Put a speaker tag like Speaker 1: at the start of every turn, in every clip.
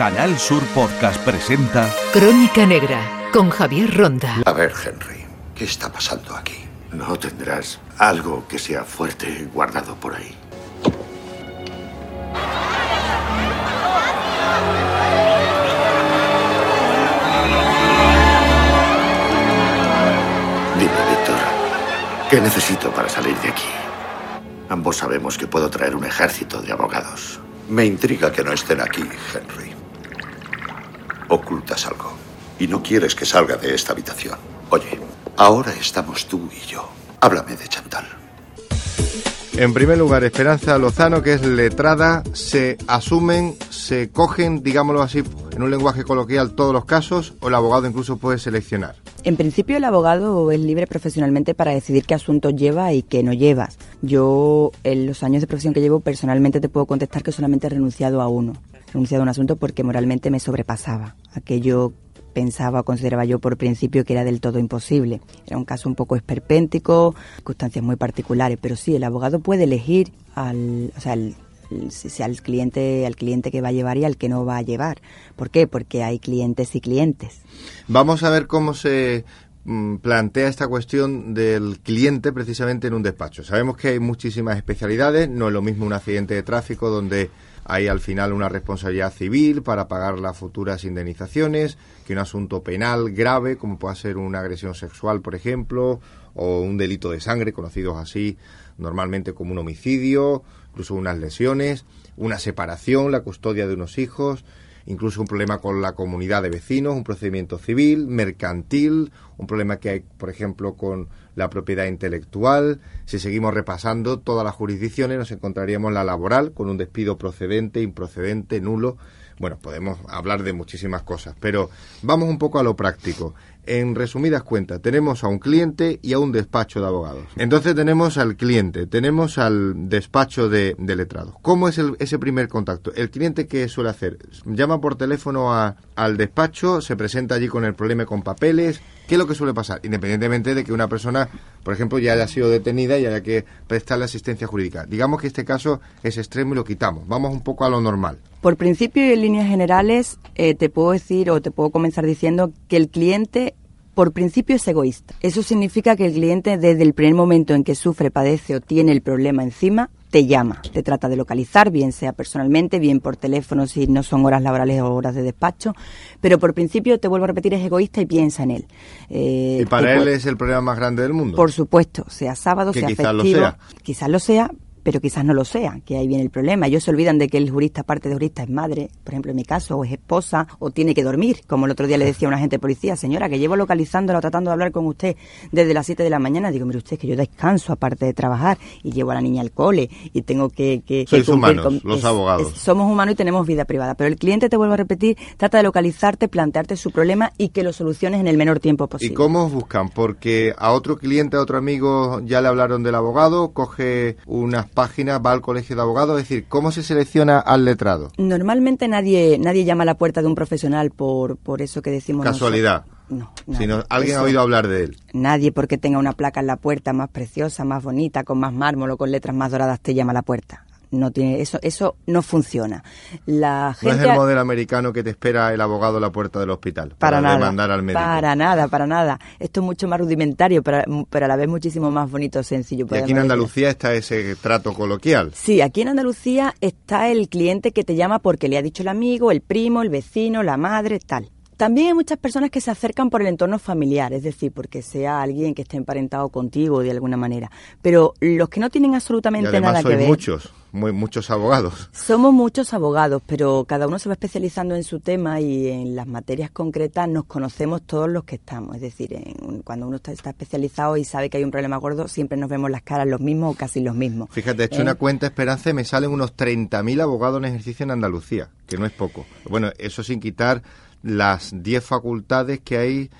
Speaker 1: Canal Sur Podcast presenta
Speaker 2: Crónica Negra con Javier Ronda.
Speaker 3: A ver, Henry, ¿qué está pasando aquí? ¿No tendrás algo que sea fuerte guardado por ahí? Dime, Víctor, ¿qué necesito para salir de aquí? Ambos sabemos que puedo traer un ejército de abogados. Me intriga que no estén aquí, Henry. Ocultas algo. Y no quieres que salga de esta habitación. Oye, ahora estamos tú y yo. Háblame de Chantal.
Speaker 4: En primer lugar, Esperanza Lozano, que es letrada, se asumen, se cogen, digámoslo así, en un lenguaje coloquial, todos los casos, o el abogado incluso puede seleccionar.
Speaker 5: En principio el abogado es libre profesionalmente para decidir qué asuntos lleva y qué no llevas. Yo en los años de profesión que llevo personalmente te puedo contestar que solamente he renunciado a uno. Renunciado a un asunto porque moralmente me sobrepasaba. Aquello pensaba o consideraba yo por principio que era del todo imposible. Era un caso un poco esperpéntico, circunstancias muy particulares, pero sí, el abogado puede elegir al, o sea, el, si al cliente, al cliente que va a llevar y al que no va a llevar. ¿Por qué? Porque hay clientes y clientes.
Speaker 4: Vamos a ver cómo se mm, plantea esta cuestión del cliente precisamente en un despacho. Sabemos que hay muchísimas especialidades, no es lo mismo un accidente de tráfico donde hay al final una responsabilidad civil para pagar las futuras indemnizaciones, que un asunto penal grave, como puede ser una agresión sexual, por ejemplo, o un delito de sangre, conocidos así normalmente como un homicidio, incluso unas lesiones, una separación, la custodia de unos hijos, incluso un problema con la comunidad de vecinos, un procedimiento civil, mercantil, un problema que hay, por ejemplo, con la propiedad intelectual. Si seguimos repasando todas las jurisdicciones, nos encontraríamos la laboral, con un despido procedente, improcedente, nulo. Bueno, podemos hablar de muchísimas cosas, pero vamos un poco a lo práctico. En resumidas cuentas, tenemos a un cliente y a un despacho de abogados. Entonces tenemos al cliente, tenemos al despacho de, de letrados. ¿Cómo es ese primer contacto? El cliente, ¿qué suele hacer? Llama por teléfono a, al despacho, se presenta allí con el problema con papeles. ¿Qué es lo que suele pasar? Independientemente de que una persona, por ejemplo, ya haya sido detenida y haya que prestarle asistencia jurídica. Digamos que este caso es extremo y lo quitamos. Vamos un poco a lo normal.
Speaker 5: Por principio y en líneas generales, eh, te puedo decir o te puedo comenzar diciendo que el cliente por principio es egoísta. Eso significa que el cliente desde el primer momento en que sufre, padece o tiene el problema encima, te llama, te trata de localizar, bien sea personalmente, bien por teléfono si no son horas laborales o horas de despacho, pero por principio, te vuelvo a repetir, es egoísta y piensa en él.
Speaker 4: Eh, ¿Y para él es el problema más grande del mundo?
Speaker 5: Por supuesto, sea sábado, sea quizás festivo, lo sea. quizás lo sea, pero quizás no lo sea, que ahí viene el problema. Ellos se olvidan de que el jurista, aparte de jurista, es madre, por ejemplo, en mi caso, o es esposa, o tiene que dormir, como el otro día le decía a un agente de policía, señora, que llevo localizándola o tratando de hablar con usted desde las 7 de la mañana. Digo, mire usted, que yo descanso aparte de trabajar y llevo a la niña al cole y tengo que... que
Speaker 4: Sois humanos, los abogados.
Speaker 5: somos humanos y tenemos vida privada, pero el cliente, te vuelvo a repetir, trata de localizarte, plantearte su problema y que lo soluciones en el menor tiempo posible.
Speaker 4: ¿Y cómo os buscan? Porque a otro cliente, a otro amigo, ya le hablaron del abogado, coge unas páginas, va al colegio de abogados? Es decir, ¿cómo se selecciona al letrado?
Speaker 5: Normalmente nadie nadie llama a la puerta de un profesional por, por eso que decimos
Speaker 4: Casualidad.
Speaker 5: No,
Speaker 4: sino alguien ha oído hablar de él.
Speaker 5: Nadie porque tenga una placa en la puerta más preciosa, más bonita, con más mármol o con letras más doradas te llama a la puerta no tiene eso eso no funciona. La gente
Speaker 4: no es el modelo americano que te espera el abogado a la puerta del hospital para, para nada, demandar al médico.
Speaker 5: para nada para nada. Esto es mucho más rudimentario pero, pero a la vez muchísimo más bonito sencillo
Speaker 4: y aquí en Andalucía está ese trato coloquial.
Speaker 5: Sí aquí en Andalucía está el cliente que te llama porque le ha dicho el amigo el primo el vecino la madre tal. También hay muchas personas que se acercan por el entorno familiar, es decir, porque sea alguien que esté emparentado contigo de alguna manera. Pero los que no tienen absolutamente nada que ver.
Speaker 4: muchos, muy, muchos abogados.
Speaker 5: Somos muchos abogados, pero cada uno se va especializando en su tema y en las materias concretas nos conocemos todos los que estamos. Es decir, en, cuando uno está, está, especializado y sabe que hay un problema gordo, siempre nos vemos las caras los mismos o casi los mismos.
Speaker 4: Fíjate, he hecho
Speaker 5: ¿Eh?
Speaker 4: una cuenta Esperanza y me salen unos 30.000 abogados en ejercicio en Andalucía, que no es poco. Bueno, eso sin quitar las 10 facultades que hay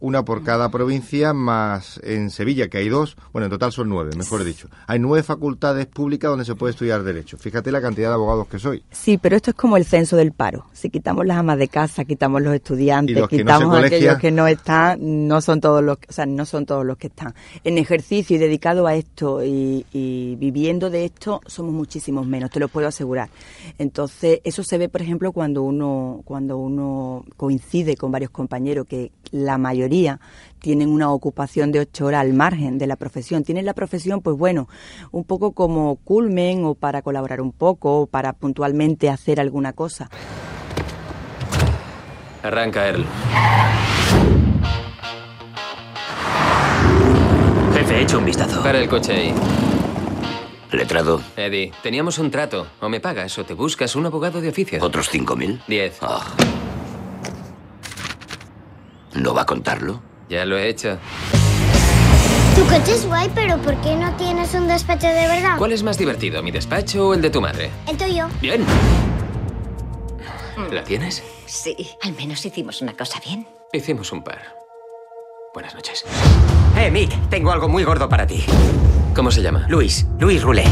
Speaker 4: una por cada provincia, más en Sevilla, que hay dos, bueno, en total son nueve, mejor dicho. Hay nueve facultades públicas donde se puede estudiar Derecho. Fíjate la cantidad de abogados que soy.
Speaker 5: Sí, pero esto es como el censo del paro. Si quitamos las amas de casa, quitamos los estudiantes,
Speaker 4: los no
Speaker 5: quitamos aquellos que no están, no son todos los, o sea, no son todos los que están. En ejercicio y dedicado a esto y, y viviendo de esto somos muchísimos menos, te lo puedo asegurar. Entonces, eso se ve, por ejemplo, cuando uno cuando uno coincide con varios compañeros que la mayoría tienen una ocupación de ocho horas al margen de la profesión. Tienen la profesión, pues bueno, un poco como culmen o para colaborar un poco o para puntualmente hacer alguna cosa.
Speaker 6: Arranca, Earl.
Speaker 7: Jefe, he hecho un vistazo.
Speaker 6: Para el coche ahí.
Speaker 7: Letrado,
Speaker 6: Eddie, teníamos un trato. O me pagas o te buscas un abogado de oficio.
Speaker 7: otros 5.000.
Speaker 6: Diez.
Speaker 7: Ah. ¿No va a contarlo?
Speaker 6: Ya lo he hecho.
Speaker 8: Tu coche es guay, pero ¿por qué no tienes un despacho de verdad?
Speaker 6: ¿Cuál es más divertido, mi despacho o el de tu madre?
Speaker 8: El tuyo.
Speaker 6: Bien. ¿La tienes?
Speaker 9: Sí, al menos hicimos una cosa bien.
Speaker 6: Hicimos un par. Buenas noches.
Speaker 10: Eh, Mick, tengo algo muy gordo para ti.
Speaker 6: ¿Cómo se llama?
Speaker 10: Luis, Luis Roulet.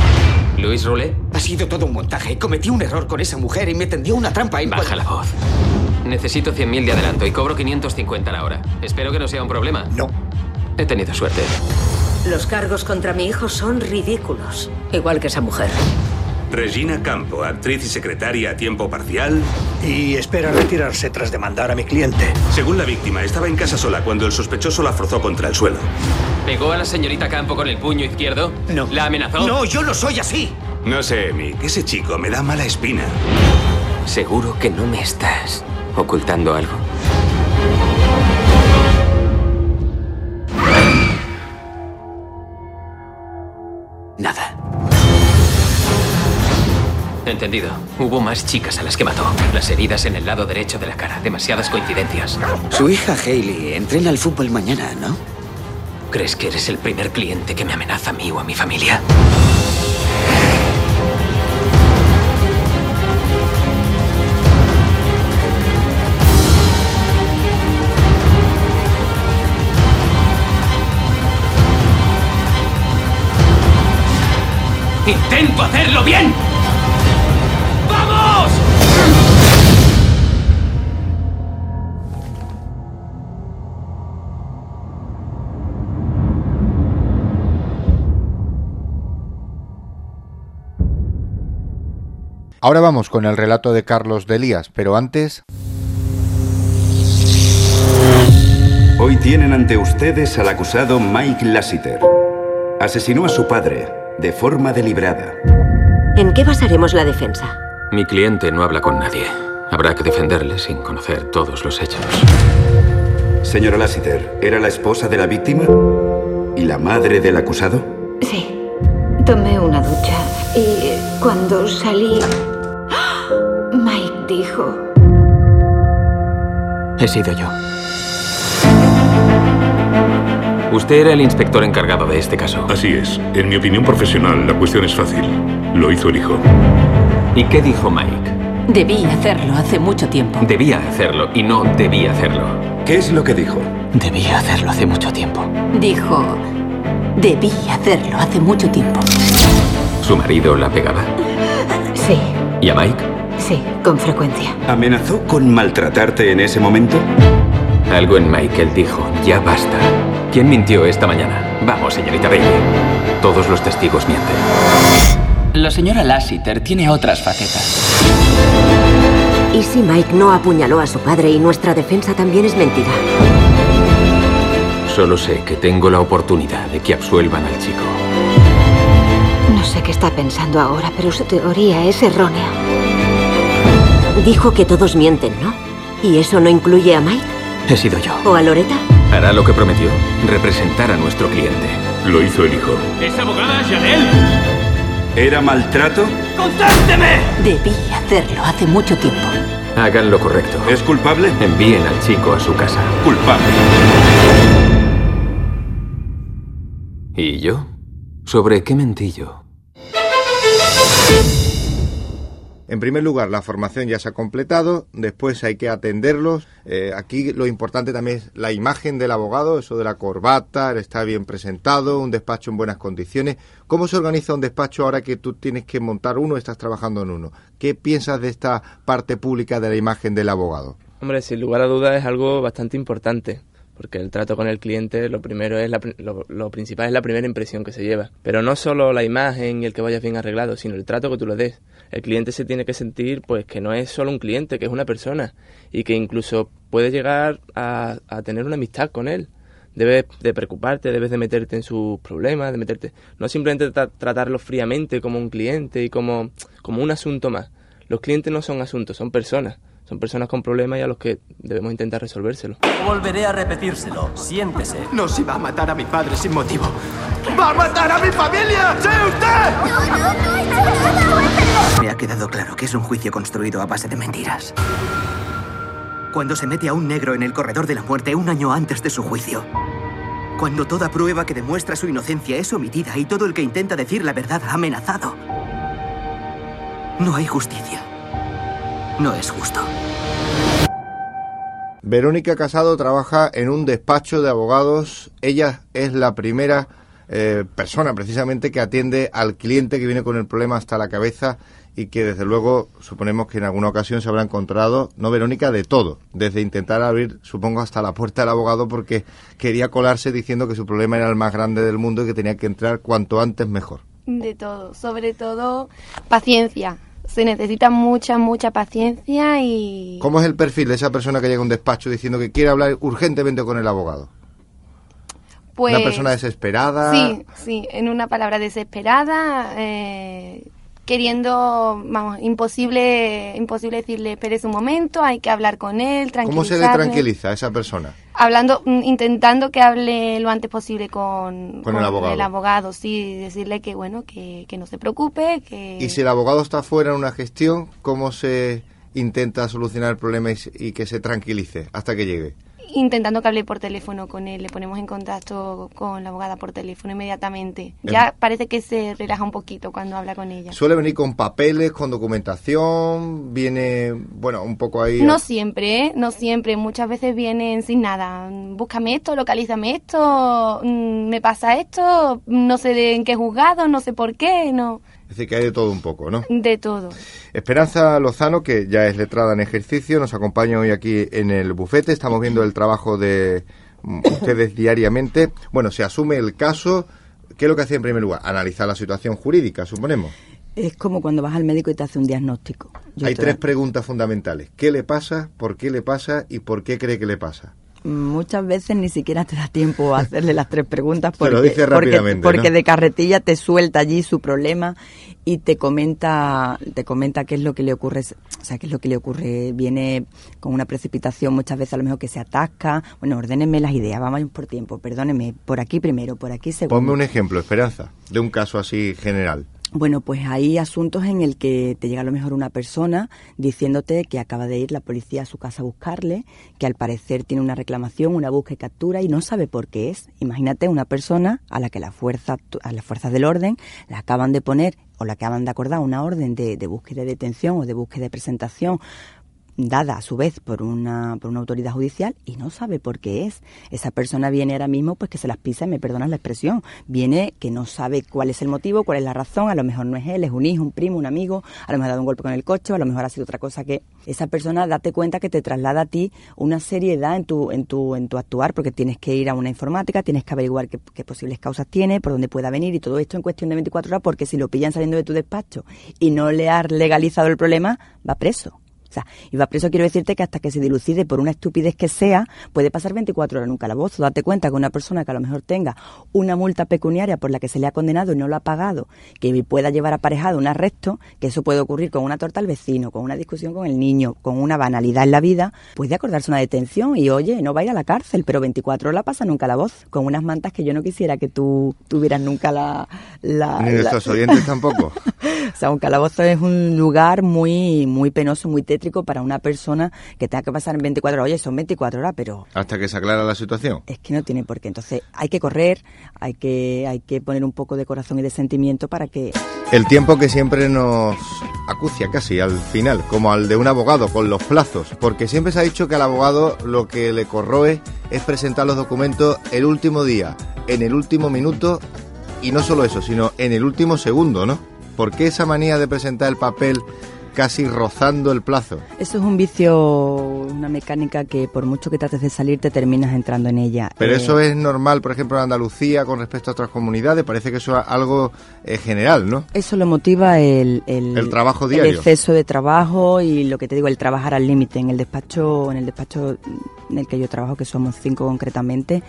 Speaker 6: ¿Luis Roulet?
Speaker 10: Ha sido todo un montaje. Cometí un error con esa mujer y me tendió una trampa en
Speaker 6: Baja la voz. Necesito 100.000 de adelanto y cobro 550 la hora. Espero que no sea un problema.
Speaker 10: No.
Speaker 6: He tenido suerte.
Speaker 9: Los cargos contra mi hijo son ridículos. Igual que esa mujer.
Speaker 11: Regina Campo, actriz y secretaria a tiempo parcial.
Speaker 12: Y espera retirarse tras demandar a mi cliente.
Speaker 11: Según la víctima, estaba en casa sola cuando el sospechoso la forzó contra el suelo.
Speaker 6: ¿Pegó a la señorita Campo con el puño izquierdo?
Speaker 10: No.
Speaker 6: ¿La amenazó?
Speaker 10: No, yo no soy así.
Speaker 11: No sé, Mick, ese chico me da mala espina.
Speaker 6: ¿Seguro que no me estás ocultando algo?
Speaker 7: Nada.
Speaker 6: Entendido. Hubo más chicas a las que mató. Las heridas en el lado derecho de la cara. Demasiadas coincidencias.
Speaker 10: Su hija Hailey entrena al fútbol mañana, ¿no?
Speaker 6: ¿Crees que eres el primer cliente que me amenaza a mí o a mi familia? ¡Intento hacerlo bien! ¡Vamos!
Speaker 4: Ahora vamos con el relato de Carlos de Elías, pero antes...
Speaker 13: Hoy tienen ante ustedes al acusado Mike Lassiter. Asesinó a su padre de forma deliberada.
Speaker 9: ¿En qué basaremos la defensa?
Speaker 6: Mi cliente no habla con nadie. Habrá que defenderle sin conocer todos los hechos.
Speaker 13: Señora Lassiter, ¿era la esposa de la víctima? ¿Y la madre del acusado?
Speaker 9: Sí. Tomé una ducha y cuando salí... Mike dijo...
Speaker 6: He sido yo. Usted era el inspector encargado de este caso.
Speaker 11: Así es. En mi opinión profesional, la cuestión es fácil. Lo hizo el hijo.
Speaker 6: ¿Y qué dijo Mike?
Speaker 9: Debí hacerlo hace mucho tiempo.
Speaker 6: Debía hacerlo y no debía hacerlo.
Speaker 13: ¿Qué es lo que dijo?
Speaker 6: Debía hacerlo hace mucho tiempo.
Speaker 9: Dijo... Debí hacerlo hace mucho tiempo.
Speaker 6: ¿Su marido la pegaba?
Speaker 9: Sí,
Speaker 6: ¿Y a Mike?
Speaker 9: sí, con frecuencia.
Speaker 13: ¿Amenazó con maltratarte en ese momento?
Speaker 6: Algo en Michael dijo, ya basta. ¿Quién mintió esta mañana? Vamos, señorita Bailey. Todos los testigos mienten.
Speaker 10: La señora Lassiter tiene otras facetas.
Speaker 9: ¿Y si Mike no apuñaló a su padre y nuestra defensa también es mentira?
Speaker 6: Solo sé que tengo la oportunidad de que absuelvan al chico.
Speaker 9: No sé qué está pensando ahora, pero su teoría es errónea. Dijo que todos mienten, ¿no? ¿Y eso no incluye a Mike?
Speaker 6: He sido yo.
Speaker 9: ¿O a Loreta?
Speaker 6: Hará lo que prometió, representar a nuestro cliente.
Speaker 11: Lo hizo el hijo.
Speaker 10: ¿Es abogada, Janelle?
Speaker 13: ¿Era maltrato?
Speaker 10: ¡Contásteme!
Speaker 9: Debí hacerlo hace mucho tiempo.
Speaker 6: Hagan lo correcto.
Speaker 13: ¿Es culpable?
Speaker 6: Envíen al chico a su casa.
Speaker 13: Culpable.
Speaker 6: ¿Y yo? ¿Sobre qué mentí
Speaker 4: En primer lugar, la formación ya se ha completado, después hay que atenderlos. Eh, aquí lo importante también es la imagen del abogado, eso de la corbata, está bien presentado, un despacho en buenas condiciones. ¿Cómo se organiza un despacho ahora que tú tienes que montar uno, estás trabajando en uno? ¿Qué piensas de esta parte pública de la imagen del abogado?
Speaker 14: Hombre, sin lugar a dudas es algo bastante importante porque el trato con el cliente lo primero es lo, principal es la primera impresión que se lleva pero no solo la imagen y el que vayas bien arreglado sino el trato que tú le des el cliente se tiene que sentir pues que no es solo un cliente que es una persona y que incluso puede llegar a, tener una amistad con él debes de preocuparte, debes de meterte en sus problemas, de meterte, no simplemente tratarlo fríamente como un cliente y como, como un asunto más. Los clientes no son asuntos, son personas. Son personas con problemas y a los que debemos intentar resolvérselo.
Speaker 15: Volveré a repetírselo. Siéntese.
Speaker 10: No, si va a matar a mi padre sin motivo. ¡Va a matar a mi familia! ¡Sí, usted!
Speaker 15: No, no, no he nada. Me ha quedado claro que es un juicio construido a base de mentiras. Cuando se mete a un negro en el corredor de la muerte un año antes de su juicio. Cuando toda prueba que demuestra su inocencia es omitida y todo el que intenta decir la verdad ha amenazado. No hay justicia. No es justo.
Speaker 4: Verónica Casado trabaja en un despacho de abogados. Ella es la primera eh, persona precisamente que atiende al cliente que viene con el problema hasta la cabeza y que desde luego suponemos que en alguna ocasión se habrá encontrado, no Verónica, de todo, desde intentar abrir, supongo, hasta la puerta del abogado porque quería colarse diciendo que su problema era el más grande del mundo y que tenía que entrar cuanto antes mejor.
Speaker 16: De todo, sobre todo paciencia, se necesita mucha, mucha paciencia y...
Speaker 4: ¿Cómo es el perfil de esa persona que llega a un despacho diciendo que quiere hablar urgentemente con el abogado?
Speaker 16: Pues,
Speaker 4: ¿Una persona desesperada?
Speaker 16: Sí, sí, en una palabra desesperada, eh, queriendo, vamos, imposible, imposible decirle, espere un momento, hay que hablar con él,
Speaker 4: ¿Cómo se le tranquiliza a esa persona?
Speaker 16: Hablando, mm, intentando que hable lo antes posible con,
Speaker 4: el, abogado.
Speaker 16: el abogado, sí, decirle que, bueno, que, que no se preocupe, que...
Speaker 4: Y si el abogado está fuera en una gestión, ¿cómo se intenta solucionar el problema y que se tranquilice hasta que llegue?
Speaker 16: Intentando que hable por teléfono con él, le ponemos en contacto con la abogada por teléfono inmediatamente. Ya parece que se relaja un poquito cuando habla con ella.
Speaker 4: ¿Suele venir con papeles, con documentación? ¿Viene, bueno, un poco ahí?
Speaker 16: No siempre, ¿eh? no siempre. Muchas veces vienen sin nada. Búscame esto, localízame esto, mm, me pasa esto, no sé de en qué juzgado, no sé por qué, no.
Speaker 4: Es decir, que hay de todo un poco, ¿no?
Speaker 16: De todo.
Speaker 4: Esperanza Lozano, que ya es letrada en ejercicio, nos acompaña hoy aquí en el bufete. Estamos viendo el trabajo de ustedes diariamente. Bueno, se asume el caso. ¿Qué es lo que hace en primer lugar? Analizar la situación jurídica, suponemos.
Speaker 5: Es como cuando vas al médico y te hace un diagnóstico.
Speaker 4: Hay tres preguntas fundamentales. ¿Qué le pasa? ¿Por qué le pasa? ¿Y por qué cree que le pasa?
Speaker 5: Muchas veces ni siquiera te da tiempo a hacerle las tres preguntas porque, de carretilla te suelta allí su problema y te comenta te comenta qué es lo que le ocurre o sea qué es lo que le ocurre. Viene con una precipitación muchas veces a lo mejor que se atasca. Bueno ordénenme las ideas vamos por tiempo. Perdónenme por aquí primero por aquí segundo.
Speaker 4: Ponme un ejemplo Esperanza de un caso así general
Speaker 5: bueno, pues hay asuntos en el que te llega a lo mejor una persona diciéndote que acaba de ir la policía a su casa a buscarle, que al parecer tiene una reclamación, una búsqueda y captura y no sabe por qué es. Imagínate una persona a la que la fuerza, a las fuerzas del orden la acaban de poner o la acaban de acordar una orden de, de búsqueda de detención o de búsqueda de presentación dada a su vez por una, por una autoridad judicial y no sabe por qué es. Esa persona viene ahora mismo pues que se las pisa, me perdonas la expresión, viene que no sabe cuál es el motivo, cuál es la razón, a lo mejor no es él, es un hijo, un primo, un amigo, a lo mejor ha dado un golpe con el coche, a lo mejor ha sido otra cosa que esa persona date cuenta que te traslada a ti una seriedad en tu, en tu, en tu actuar, porque tienes que ir a una informática, tienes que averiguar qué, qué posibles causas tiene, por dónde pueda venir y todo esto en cuestión de 24 horas, porque si lo pillan saliendo de tu despacho y no le has legalizado el problema, va preso. O sea, y va preso quiero decirte que hasta que se dilucide por una estupidez que sea, puede pasar 24 horas en un calabozo. Date cuenta que una persona que a lo mejor tenga una multa pecuniaria por la que se le ha condenado y no lo ha pagado, que pueda llevar aparejado un arresto, que eso puede ocurrir con una torta al vecino, con una discusión con el niño, con una banalidad en la vida, puede acordarse una detención y oye, no va a ir a la cárcel, pero 24 horas la pasa en un calabozo, con unas mantas que yo no quisiera que tú tuvieras nunca la... la
Speaker 4: Ni nuestros oyentes tampoco.
Speaker 5: o sea, un calabozo es un lugar muy, muy penoso, muy tétrico para una persona que tenga que pasar en 24 horas. Oye, son 24 horas, pero...
Speaker 4: Hasta que se aclara la situación.
Speaker 5: Es que no tiene por qué. Entonces hay que correr, hay que, hay que poner un poco de corazón y de sentimiento para que...
Speaker 4: El tiempo que siempre nos acucia casi al final, como al de un abogado, con los plazos, porque siempre se ha dicho que al abogado lo que le corroe es presentar los documentos el último día, en el último minuto, y no solo eso, sino en el último segundo, ¿no? ¿Por qué esa manía de presentar el papel casi rozando el plazo?
Speaker 5: Eso es un vicio, una mecánica que por mucho que trates de salir te terminas entrando en ella.
Speaker 4: Pero
Speaker 5: Eh,
Speaker 4: eso es normal, por ejemplo, en Andalucía con respecto a otras comunidades, parece que eso es algo eh, general, ¿no?
Speaker 5: Eso lo motiva el, el,
Speaker 4: El trabajo
Speaker 5: el
Speaker 4: diario.
Speaker 5: exceso de trabajo y lo que te digo, el trabajar al límite. En el despacho, en el despacho en el que yo trabajo, que somos cinco concretamente,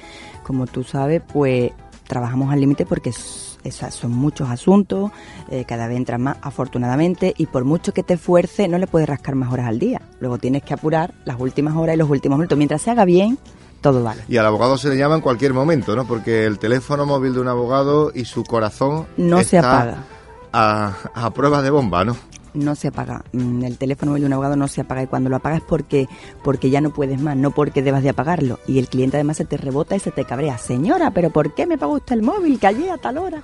Speaker 5: como tú sabes, pues trabajamos al límite porque es- esas son muchos asuntos, eh, cada vez entran más, afortunadamente, y por mucho que te esfuerces, no le puedes rascar más horas al día. Luego tienes que apurar las últimas horas y los últimos minutos. Mientras se haga bien, todo vale.
Speaker 4: Y al abogado se le llama en cualquier momento, ¿no? Porque el teléfono móvil de un abogado y su corazón
Speaker 5: No se apaga.
Speaker 4: A, a prueba de bomba, ¿no?
Speaker 5: No se apaga. Mm, El teléfono de un abogado no se apaga y cuando lo apagas es porque, porque ya no puedes más, no porque debas de apagarlo. Y el cliente además se te rebota y se te cabrea. Señora, ¿pero por qué me pagó usted el móvil? Que allí a tal hora.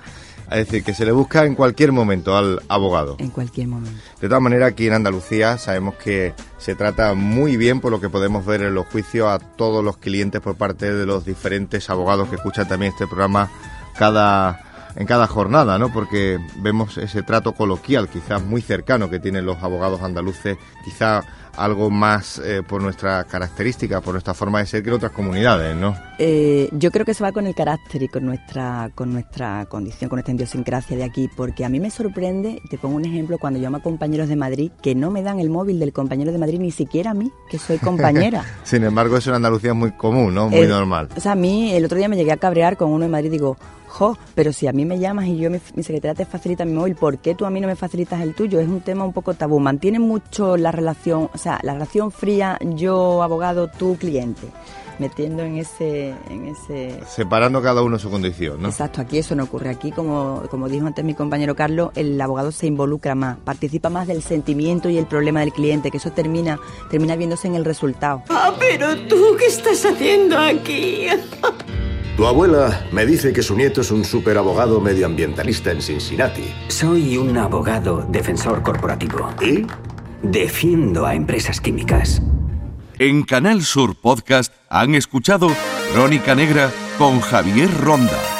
Speaker 4: Es decir, que se le busca en cualquier momento al abogado.
Speaker 5: En cualquier momento.
Speaker 4: De todas maneras, aquí en Andalucía sabemos que se trata muy bien, por lo que podemos ver en los juicios, a todos los clientes por parte de los diferentes abogados que escuchan también este programa cada en cada jornada, ¿no? Porque vemos ese trato coloquial, quizás muy cercano que tienen los abogados andaluces, quizá algo más eh, por nuestra característica, por nuestra forma de ser que en otras comunidades, ¿no?
Speaker 5: Eh, yo creo que se va con el carácter y con nuestra, con nuestra condición, con nuestra idiosincrasia de aquí, porque a mí me sorprende, te pongo un ejemplo, cuando llamo a compañeros de Madrid que no me dan el móvil del compañero de Madrid, ni siquiera a mí, que soy compañera.
Speaker 4: Sin embargo, eso en Andalucía es muy común, ¿no? Muy
Speaker 5: Eh,
Speaker 4: normal.
Speaker 5: O sea, a mí el otro día me llegué a cabrear con uno de Madrid y digo, jo, pero si a mí me llamas y yo mi, mi secretaria te facilita mi móvil, ¿por qué tú a mí no me facilitas el tuyo? Es un tema un poco tabú. Mantiene mucho la relación, o sea, la relación fría yo abogado, tú cliente, metiendo en ese, en ese.
Speaker 4: Separando cada uno su condición, ¿no?
Speaker 5: Exacto, aquí eso no ocurre. Aquí, como, como dijo antes mi compañero Carlos, el abogado se involucra más, participa más del sentimiento y el problema del cliente, que eso termina, termina viéndose en el resultado.
Speaker 17: Ah, pero tú, ¿qué estás haciendo aquí?
Speaker 18: Tu abuela me dice que su nieto es un superabogado medioambientalista en Cincinnati.
Speaker 7: Soy un abogado defensor corporativo.
Speaker 18: ¿Y?
Speaker 7: Defiendo a empresas químicas.
Speaker 1: En Canal Sur Podcast han escuchado Crónica Negra con Javier Ronda.